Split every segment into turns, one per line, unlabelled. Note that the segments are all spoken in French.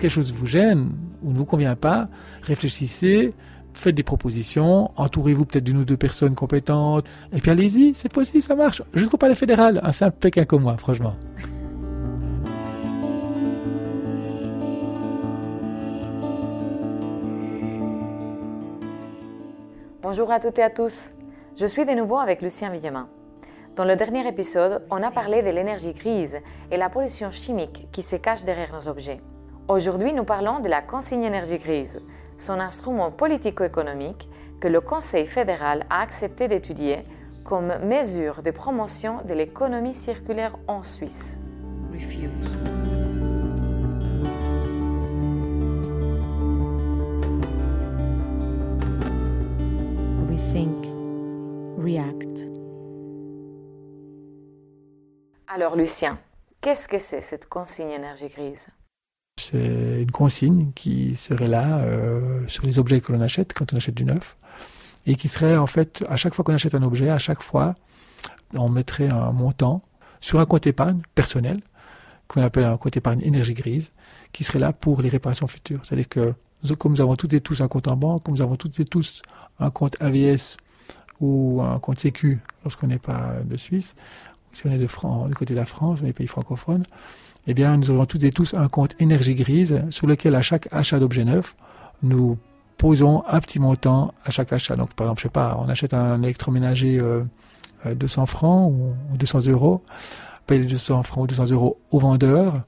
Quelque chose vous gêne ou ne vous convient pas, réfléchissez, faites des propositions, entourez-vous peut-être d'une ou deux personnes compétentes, et puis allez-y, c'est possible, ça marche. Jusqu'au palais fédéral, un simple Pékin comme moi, franchement.
Bonjour à toutes et à tous. Je suis de nouveau avec Lucien Villemin. Dans le dernier épisode, on a parlé de l'énergie grise et la pollution chimique qui se cache derrière nos objets. Aujourd'hui, nous parlons de la consigne énergie grise, son instrument politico-économique que le Conseil fédéral a accepté d'étudier comme mesure de promotion de l'économie circulaire en Suisse.
Rethink, react.
Alors Lucien, qu'est-ce que c'est cette consigne énergie grise?
C'est une consigne qui serait là euh, sur les objets que l'on achète quand on achète du neuf et qui serait en fait à chaque fois qu'on achète un objet, à chaque fois on mettrait un montant sur un compte épargne personnel qu'on appelle un compte épargne énergie grise qui serait là pour les réparations futures. C'est-à-dire que comme nous avons toutes et tous un compte en banque, comme nous avons toutes et tous un compte AVS ou un compte Sécu lorsqu'on n'est pas de Suisse, si on est de France, du côté de la France, on est pays francophones, eh bien, nous aurons toutes et tous un compte énergie grise sur lequel, à chaque achat d'objet neuf, nous posons un petit montant à chaque achat. Donc, par exemple, je sais pas, on achète un électroménager euh, 200 francs ou, 200 euros, paye les 200 francs ou 200 euros au vendeur.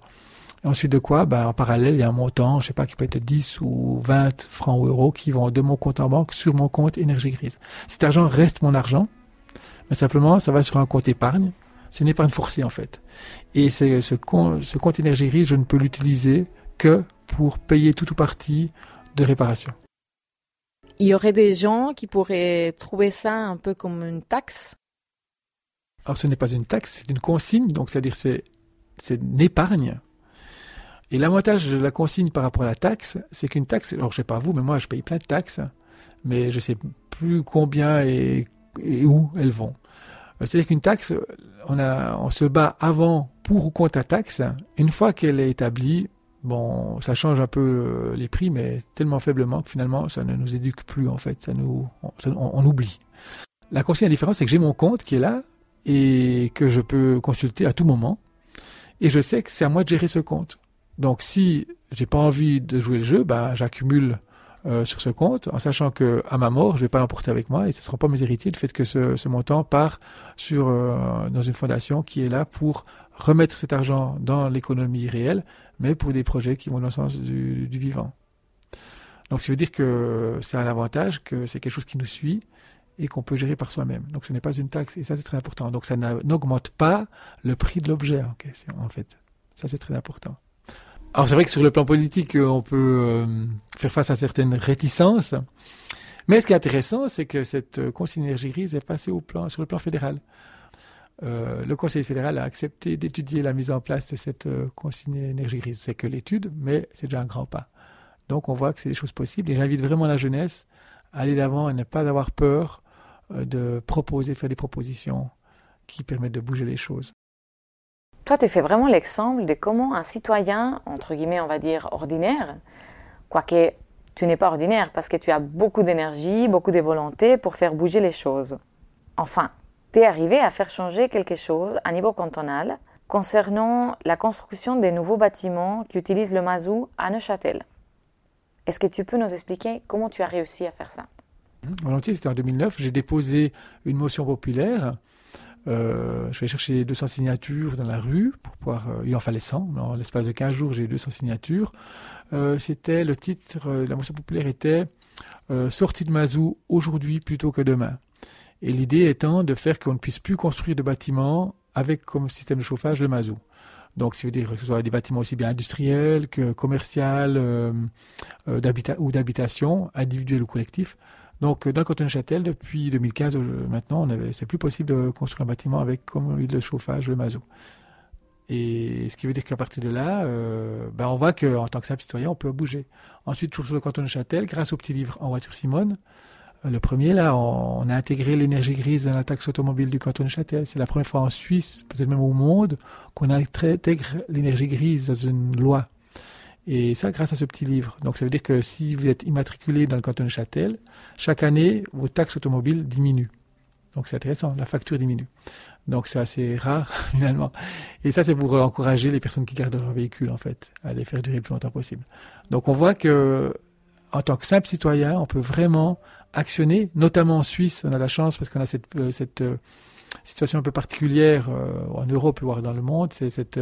Ensuite de quoi, ben, en parallèle, il y a un montant, je sais pas, qui peut être 10 ou 20 francs ou euros qui vont de mon compte en banque sur mon compte énergie grise. Cet argent reste mon argent, mais simplement, ça va sur un compte épargne c'est une épargne forcée en fait. Et ce, ce, compte énergie grise, je ne peux l'utiliser que pour payer tout ou partie de réparation.
Il y aurait des gens qui pourraient trouver ça un peu comme une taxe?
Alors ce n'est pas une taxe, c'est une consigne, donc c'est-à-dire c'est, c'est une épargne. Et l'avantage de la consigne par rapport à la taxe, c'est qu'une taxe, alors je sais pas vous, mais moi je paye plein de taxes, mais je sais plus combien et où elles vont. C'est-à-dire qu'une taxe, on se bat avant pour ou contre la taxe. Une fois qu'elle est établie, bon, ça change un peu euh, les prix, mais tellement faiblement que finalement, ça ne nous éduque plus, en fait. Ça nous, on, oublie. La consigne, la différence, c'est que j'ai mon compte qui est là et que je peux consulter à tout moment. Et je sais que c'est à moi de gérer ce compte. Donc, si j'ai pas envie de jouer le jeu, bah, j'accumule euh, sur ce compte, en sachant que à ma mort, je vais pas l'emporter avec moi et ce ne sera pas mes héritiers le fait que ce, montant part sur euh, dans une fondation qui est là pour remettre cet argent dans l'économie réelle, mais pour des projets qui vont dans le sens du, du vivant. Donc, ça veut dire que c'est un avantage, que c'est quelque chose qui nous suit et qu'on peut gérer par soi-même. Donc, ce n'est pas une taxe et ça, c'est très important. Donc, ça n'augmente pas le prix de l'objet en fait. Ça, c'est très important. Alors c'est vrai que sur le plan politique, euh, on peut euh, faire face à certaines réticences. Mais ce qui est intéressant, c'est que cette euh, consigne énergie grise est passée sur le plan fédéral. le Conseil fédéral a accepté d'étudier la mise en place de cette consigne énergie grise. C'est que l'étude, mais c'est déjà un grand pas. Donc on voit que c'est des choses possibles et j'invite vraiment la jeunesse à aller d'avant et ne pas avoir peur de proposer, faire des propositions qui permettent de bouger les choses.
Toi, tu fais vraiment l'exemple de comment un citoyen, entre guillemets, on va dire, ordinaire, quoique tu n'es pas ordinaire parce que tu as beaucoup d'énergie, beaucoup de volonté pour faire bouger les choses. Enfin, tu es arrivé à faire changer quelque chose à niveau cantonal concernant la construction des nouveaux bâtiments qui utilisent le mazout à Neuchâtel. Est-ce que tu peux nous expliquer comment tu as réussi à faire ça?
Volontiers, c'était en 2009. J'ai déposé une motion populaire euh, je vais chercher 200 signatures dans la rue pour pouvoir. Euh, il en fallait 100. En l'espace de 15 jours, j'ai eu 200 signatures. Euh, c'était le titre, la motion populaire était sortie de Mazou aujourd'hui plutôt que demain. Et l'idée étant de faire qu'on ne puisse plus construire de bâtiments avec comme système de chauffage le Mazou. Donc, ça veut dire que ce soit des bâtiments aussi bien industriels que commerciaux ou d'habitation, individuels ou collectifs. Donc, dans le canton de Châtel, depuis 2015, maintenant, c'est plus possible de construire un bâtiment avec comme huile de chauffage le mazout. Et ce qui veut dire qu'à partir de là, euh, ben on voit qu'en tant que simple citoyen, on peut bouger. Ensuite, toujours sur le canton de Châtel, grâce au petit livre En voiture Simone, euh, le premier, là, on, a intégré l'énergie grise dans la taxe automobile du canton de Châtel. C'est la première fois en Suisse, peut-être même au monde, qu'on intègre l'énergie grise dans une loi. Et ça, grâce à ce petit livre. Donc, ça veut dire que si vous êtes immatriculé dans le canton de Châtel, chaque année, vos taxes automobiles diminuent. Donc, c'est intéressant, la facture diminue. Donc, c'est assez rare, finalement. Et ça, c'est pour encourager les personnes qui gardent leur véhicule, en fait, à les faire durer le plus longtemps possible. Donc, on voit que, en tant que simple citoyen, on peut vraiment actionner, notamment en Suisse. On a la chance parce qu'on a cette, euh, cette euh, situation un peu particulière euh, en Europe, voire dans le monde. C'est cette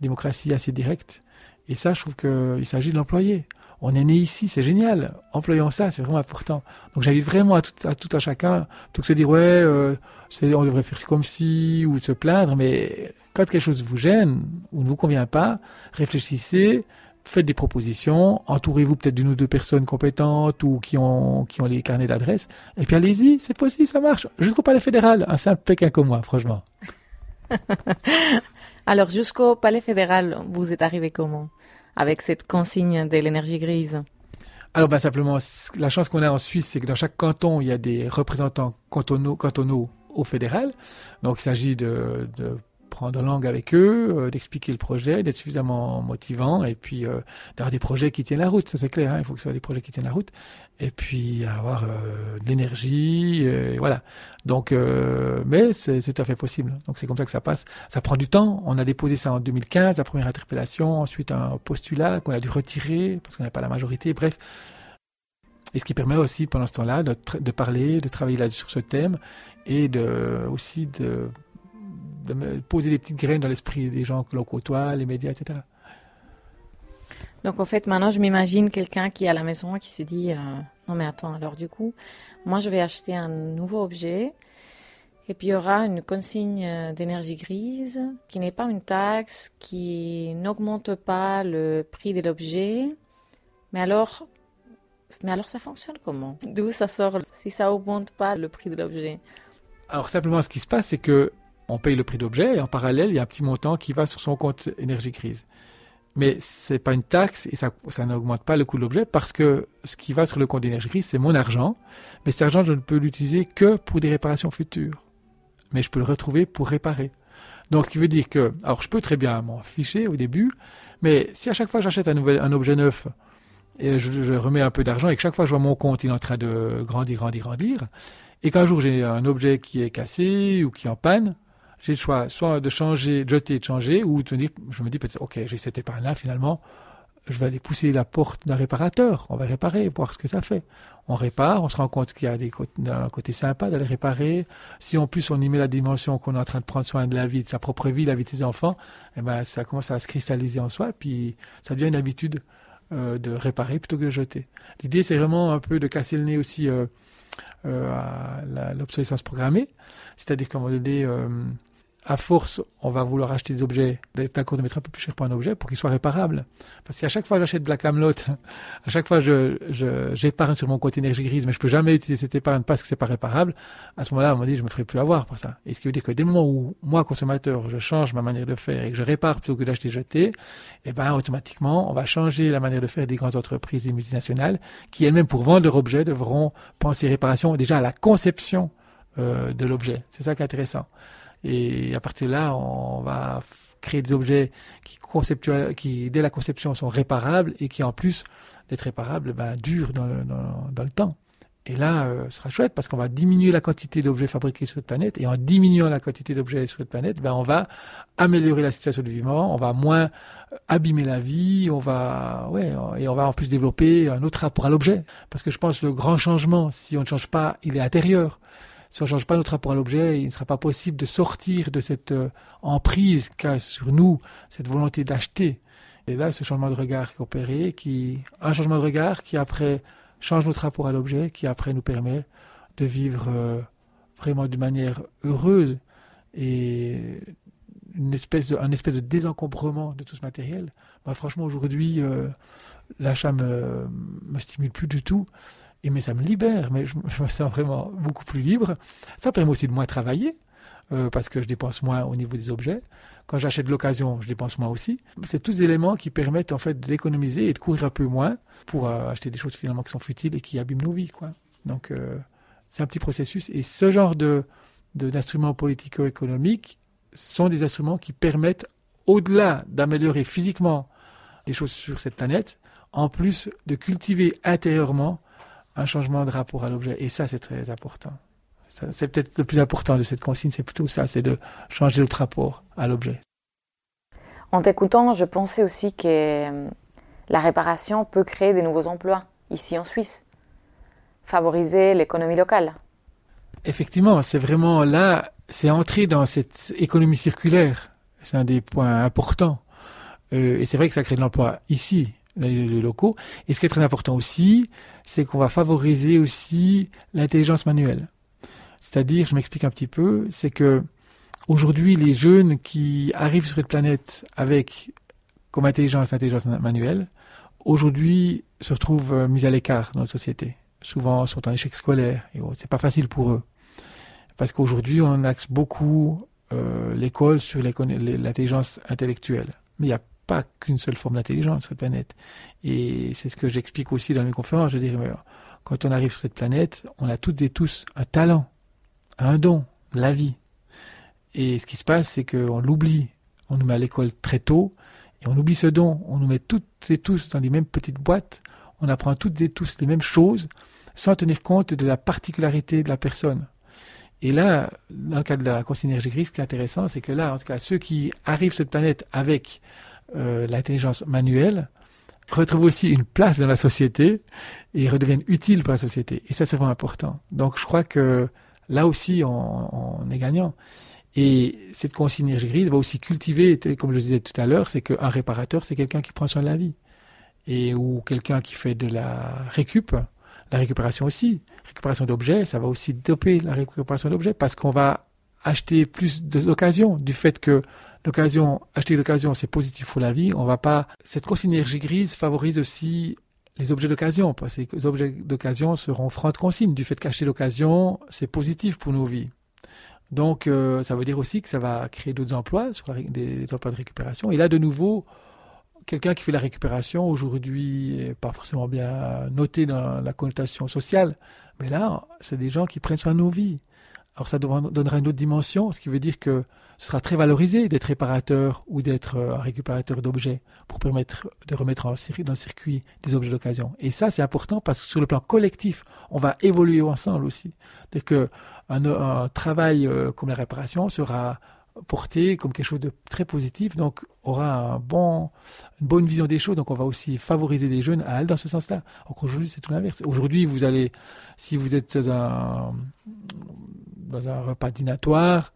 démocratie assez directe et ça, je trouve qu'il s'agit de l'employer. On est né ici, c'est génial. Employons ça, c'est vraiment important. Donc j'invite vraiment à tout, à tout à chacun, tout que se dire ouais, euh, on devrait faire comme si ou de se plaindre, mais quand quelque chose vous gêne ou ne vous convient pas, réfléchissez, faites des propositions, entourez-vous peut-être d'une ou deux personnes compétentes ou qui ont qui ont les carnets d'adresse, et puis allez-y, c'est possible, ça marche. Jusqu'au palais fédéral, un simple Pékin comme moi, franchement.
Alors jusqu'au palais fédéral, vous êtes arrivé comment avec cette consigne de l'énergie grise?
Alors, ben, simplement, la chance qu'on a en Suisse, c'est que dans chaque canton, il y a des représentants cantonaux, cantonaux au fédéral. Donc, il s'agit de, de prendre langue avec eux, euh, d'expliquer le projet, d'être suffisamment motivant et puis euh, d'avoir des projets qui tiennent la route, ça c'est clair, hein, il faut que ce soit des projets qui tiennent la route et puis avoir euh, de l'énergie, voilà. Donc, mais c'est tout à fait possible. Donc c'est comme ça que ça passe. Ça prend du temps. On a déposé ça en 2015, la première interpellation, ensuite un postulat qu'on a dû retirer parce qu'on n'a pas la majorité. Bref, et ce qui permet aussi pendant ce temps-là de, parler, de travailler là sur ce thème et aussi de de poser des petites graines dans l'esprit des gens que l'on côtoie, les médias, etc.
Donc en fait, maintenant, je m'imagine quelqu'un qui est à la maison et qui s'est dit, euh, non mais attends, alors du coup, moi je vais acheter un nouveau objet et puis il y aura une consigne euh, d'énergie grise qui n'est pas une taxe, qui n'augmente pas le prix de l'objet. Mais alors, mais alors ça fonctionne comment? D'où ça sort? Si ça augmente pas le prix de l'objet
Alors simplement, ce qui se passe, c'est que on paye le prix d'objet et en parallèle, il y a un petit montant qui va sur son compte énergie grise. Mais c'est pas une taxe et ça, n'augmente pas le coût de l'objet parce que ce qui va sur le compte d'énergie grise, c'est mon argent. Mais cet argent, je ne peux l'utiliser que pour des réparations futures. Mais je peux le retrouver pour réparer. Donc, ce qui veut dire que, alors je peux très bien m'en ficher au début, mais si à chaque fois j'achète un objet neuf, et je, je remets un peu d'argent et que chaque fois je vois mon compte, il est en train de grandir, grandir, grandir, et qu'un jour j'ai un objet qui est cassé ou qui est en panne, j'ai le choix soit de changer, de jeter, de changer, ou de dire, je me dis ok, j'ai cette épargne-là, finalement, je vais aller pousser la porte d'un réparateur, on va réparer, voir ce que ça fait. On répare, on se rend compte qu'il y a des un côté sympa d'aller réparer. Si en plus on y met la dimension qu'on est en train de prendre soin de la vie, de sa propre vie, la vie de ses enfants, eh ben ça commence à se cristalliser en soi, puis ça devient une habitude euh, de réparer plutôt que de jeter. L'idée c'est vraiment un peu de casser le nez aussi euh, euh, à l'obsolescence programmée, c'est-à-dire moment donné, à force, on va vouloir acheter des objets, d'accord de mettre un peu plus cher pour un objet pour qu'il soit réparable. Parce qu'à chaque fois j'achète de la camelote, à chaque fois je, j'épargne sur mon compte énergie grise, mais je peux jamais utiliser cette épargne parce que c'est pas réparable, à ce moment-là, on m'a dit, je me ferai plus avoir pour ça. Et ce qui veut dire que dès le moment où, moi, consommateur, je change ma manière de faire et que je répare plutôt que d'acheter jeter, eh ben, automatiquement, on va changer la manière de faire des grandes entreprises et multinationales qui elles-mêmes, pour vendre leurs objets, devront penser réparation déjà à la conception euh, de l'objet. C'est ça qui est intéressant. Et à partir de là, on va créer des objets qui, dès la conception, sont réparables et qui, en plus d'être réparables, ben, durent dans le, temps. Et là, euh, ce sera chouette parce qu'on va diminuer la quantité d'objets fabriqués sur cette planète. Et en diminuant la quantité d'objets sur cette planète, ben, on va améliorer la situation du vivant, on va moins abîmer la vie, on va, et on va en plus développer un autre rapport à l'objet. Parce que je pense que le grand changement, si on ne change pas, il est intérieur si on ne change pas notre rapport à l'objet, il ne sera pas possible de sortir de cette euh, emprise qu'a sur nous cette volonté d'acheter. Et là, ce changement de regard qui est opéré, qui, un changement de regard qui après change notre rapport à l'objet, qui après nous permet de vivre euh, vraiment d'une manière heureuse et une espèce de, un espèce de désencombrement de tout ce matériel. Bah, franchement, aujourd'hui, euh, l'achat me, me stimule plus du tout mais ça me libère, mais je, me sens vraiment beaucoup plus libre. Ça permet aussi de moins travailler, euh, parce que je dépense moins au niveau des objets. Quand j'achète de l'occasion, je dépense moins aussi. C'est tous des éléments qui permettent en fait d'économiser et de courir un peu moins pour euh, acheter des choses finalement qui sont futiles et qui abîment nos vies. Quoi. Donc euh, c'est un petit processus. Et ce genre de, d'instruments politico-économiques sont des instruments qui permettent, au-delà d'améliorer physiquement les choses sur cette planète, en plus de cultiver intérieurement un changement de rapport à l'objet. Et ça, c'est très important. C'est peut-être le plus important de cette consigne, c'est plutôt ça, c'est de changer notre rapport à l'objet.
En t'écoutant, je pensais aussi que euh, la réparation peut créer des nouveaux emplois ici en Suisse, favoriser l'économie locale.
Effectivement, c'est vraiment là, c'est entrer dans cette économie circulaire. C'est un des points importants. Euh, et c'est vrai que ça crée de l'emploi ici, les locaux. Et ce qui est très important aussi, c'est qu'on va favoriser aussi l'intelligence manuelle. C'est-à-dire, je m'explique un petit peu, c'est que aujourd'hui, les jeunes qui arrivent sur cette planète avec comme intelligence l'intelligence manuelle, aujourd'hui se retrouvent euh, mis à l'écart dans notre société. Souvent, sont en échec scolaire et c'est pas facile pour eux. Parce qu'aujourd'hui, on axe beaucoup euh, l'école sur l'intelligence intellectuelle. Mais il n'y a pas qu'une seule forme d'intelligence sur cette planète. Et c'est ce que j'explique aussi dans mes conférences. Je dis, quand on arrive sur cette planète, on a toutes et tous un talent, un don, la vie. Et ce qui se passe, c'est qu'on l'oublie. On nous met à l'école très tôt et on oublie ce don. On nous met toutes et tous dans les mêmes petites boîtes. On apprend toutes et tous les mêmes choses sans tenir compte de la particularité de la personne. Et là, dans le cas de la consigne grise, ce qui est intéressant, c'est que là, en tout cas, ceux qui arrivent sur cette planète avec euh, l'intelligence manuelle retrouvent aussi une place dans la société et redeviennent utiles pour la société. Et ça, c'est vraiment important. Donc, je crois que là aussi, on, est gagnant. Et cette consigne grise va aussi cultiver, comme je disais tout à l'heure, c'est qu'un réparateur, c'est quelqu'un qui prend soin de la vie. Et ou quelqu'un qui fait de la récup, la récupération aussi. Récupération d'objets, ça va aussi doper la récupération d'objets parce qu'on va acheter plus d'occasions du fait que l'occasion, acheter l'occasion, c'est positif pour la vie. On va pas, cette consigne grise favorise aussi les objets d'occasion, parce que les objets d'occasion seront francs de consigne. Du fait qu'acheter l'occasion, c'est positif pour nos vies. Donc, euh, ça veut dire aussi que ça va créer d'autres emplois, sur des emplois de récupération. Et là, de nouveau, quelqu'un qui fait la récupération aujourd'hui n'est pas forcément bien noté dans la connotation sociale, mais là, c'est des gens qui prennent soin de nos vies. Alors ça donnera une autre dimension, ce qui veut dire que ce sera très valorisé d'être réparateur ou d'être euh, un récupérateur d'objets pour permettre de remettre dans le circuit des objets d'occasion. Et ça, c'est important parce que sur le plan collectif, on va évoluer ensemble aussi. C'est que un, travail euh, comme la réparation sera porté comme quelque chose de très positif, donc aura une bonne vision des choses, donc on va aussi favoriser les jeunes à aller dans ce sens-là. Aujourd'hui, c'est tout l'inverse. Aujourd'hui, vous allez, si vous êtes un, dans un repas dînatoire,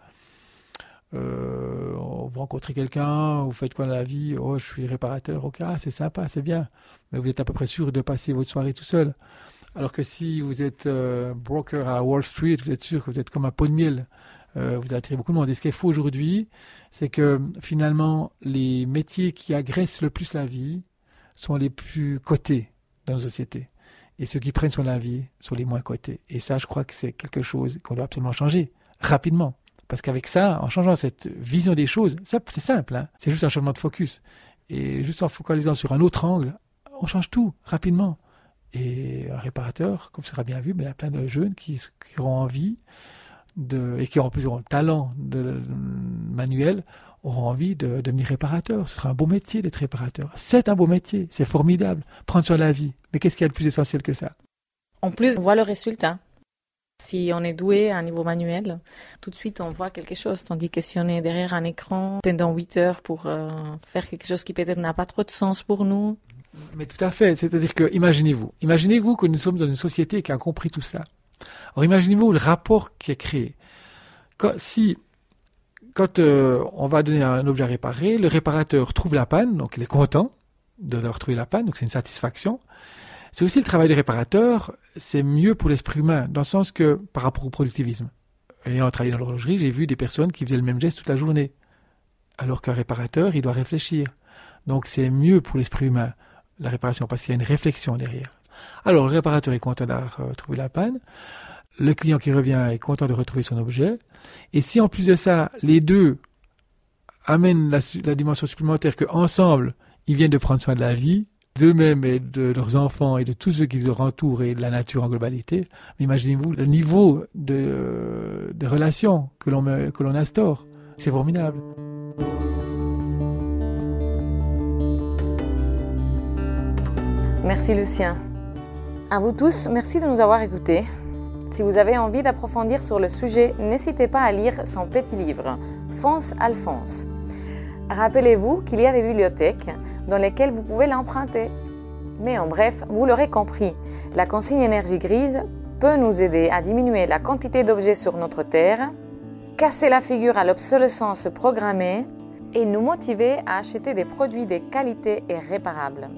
euh, vous rencontrez quelqu'un, vous faites quoi dans la vie Oh, je suis réparateur, ok, ah, c'est sympa, c'est bien. Mais vous êtes à peu près sûr de passer votre soirée tout seul. Alors que si vous êtes euh, broker à Wall Street, vous êtes sûr que vous êtes comme un pot de miel. Euh, vous attirez beaucoup de monde. Et ce qu'il faut aujourd'hui, c'est que finalement, les métiers qui agressent le plus la vie sont les plus cotés dans nos sociétés. Et ceux qui prennent sur la vie sont les moins cotés. Et ça, je crois que c'est quelque chose qu'on doit absolument changer rapidement. Parce qu'avec ça, en changeant cette vision des choses, c'est simple, hein. c'est juste un changement de focus. Et juste en focalisant sur un autre angle, on change tout rapidement. Et un réparateur, comme ça sera bien vu, mais il y a plein de jeunes qui, qui auront envie de, et qui auront plus le talent de, manuel, auront envie de, devenir réparateur. Ce sera un beau métier d'être réparateur. C'est un beau métier, c'est formidable. Prendre sur la vie. Mais qu'est-ce qui est le plus essentiel que ça?
En plus, on voit le résultat. Si on est doué à un niveau manuel, tout de suite on voit quelque chose. Tandis que si on est derrière un écran pendant 8 heures pour euh, faire quelque chose qui peut-être n'a pas trop de sens pour nous.
Mais tout à fait. C'est-à-dire que, imaginez-vous, imaginez-vous que nous sommes dans une société qui a compris tout ça. Alors imaginez-vous le rapport qui est créé. Quand, si, quand euh, on va donner un objet à réparer, le réparateur trouve la panne, donc il est content de leur trouver la panne, donc c'est une satisfaction. C'est aussi le travail du réparateur, c'est mieux pour l'esprit humain, dans le sens que par rapport au productivisme. Ayant travaillé dans l'horlogerie, j'ai vu des personnes qui faisaient le même geste toute la journée. Alors qu'un réparateur, il doit réfléchir. Donc c'est mieux pour l'esprit humain, la réparation, parce qu'il y a une réflexion derrière. Alors le réparateur est content d'avoir euh, trouvé la panne. Le client qui revient est content de retrouver son objet. Et si en plus de ça, les deux amènent la, dimension supplémentaire qu'ensemble, ils viennent de prendre soin de la vie, d'eux-mêmes et de leurs enfants et de tous ceux qui les entourent et de la nature en globalité, imaginez-vous le niveau de, de l'on, que l'on instaure. C'est formidable.
Merci Lucien. À vous tous, merci de nous avoir écoutés. Si vous avez envie d'approfondir sur le sujet, n'hésitez pas à lire son petit livre, Fonce Alphonse. Rappelez-vous qu'il y a des bibliothèques dans lesquelles vous pouvez l'emprunter. Mais en bref, vous l'aurez compris, la consigne énergie grise peut nous aider à diminuer la quantité d'objets sur notre Terre, casser la figure à l'obsolescence programmée et nous motiver à acheter des produits de qualité et réparables.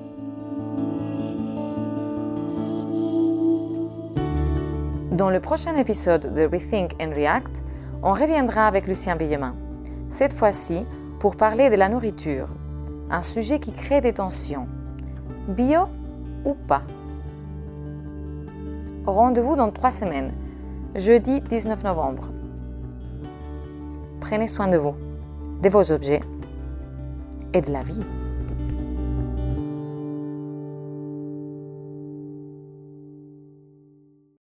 Dans le prochain épisode de Rethink and React, on reviendra avec Lucien Villemin. Cette fois-ci, pour parler de la nourriture, un sujet qui crée des tensions. Bio ou pas? Rendez-vous dans trois semaines, jeudi 19 novembre. Prenez soin de vous, de vos objets et de la vie.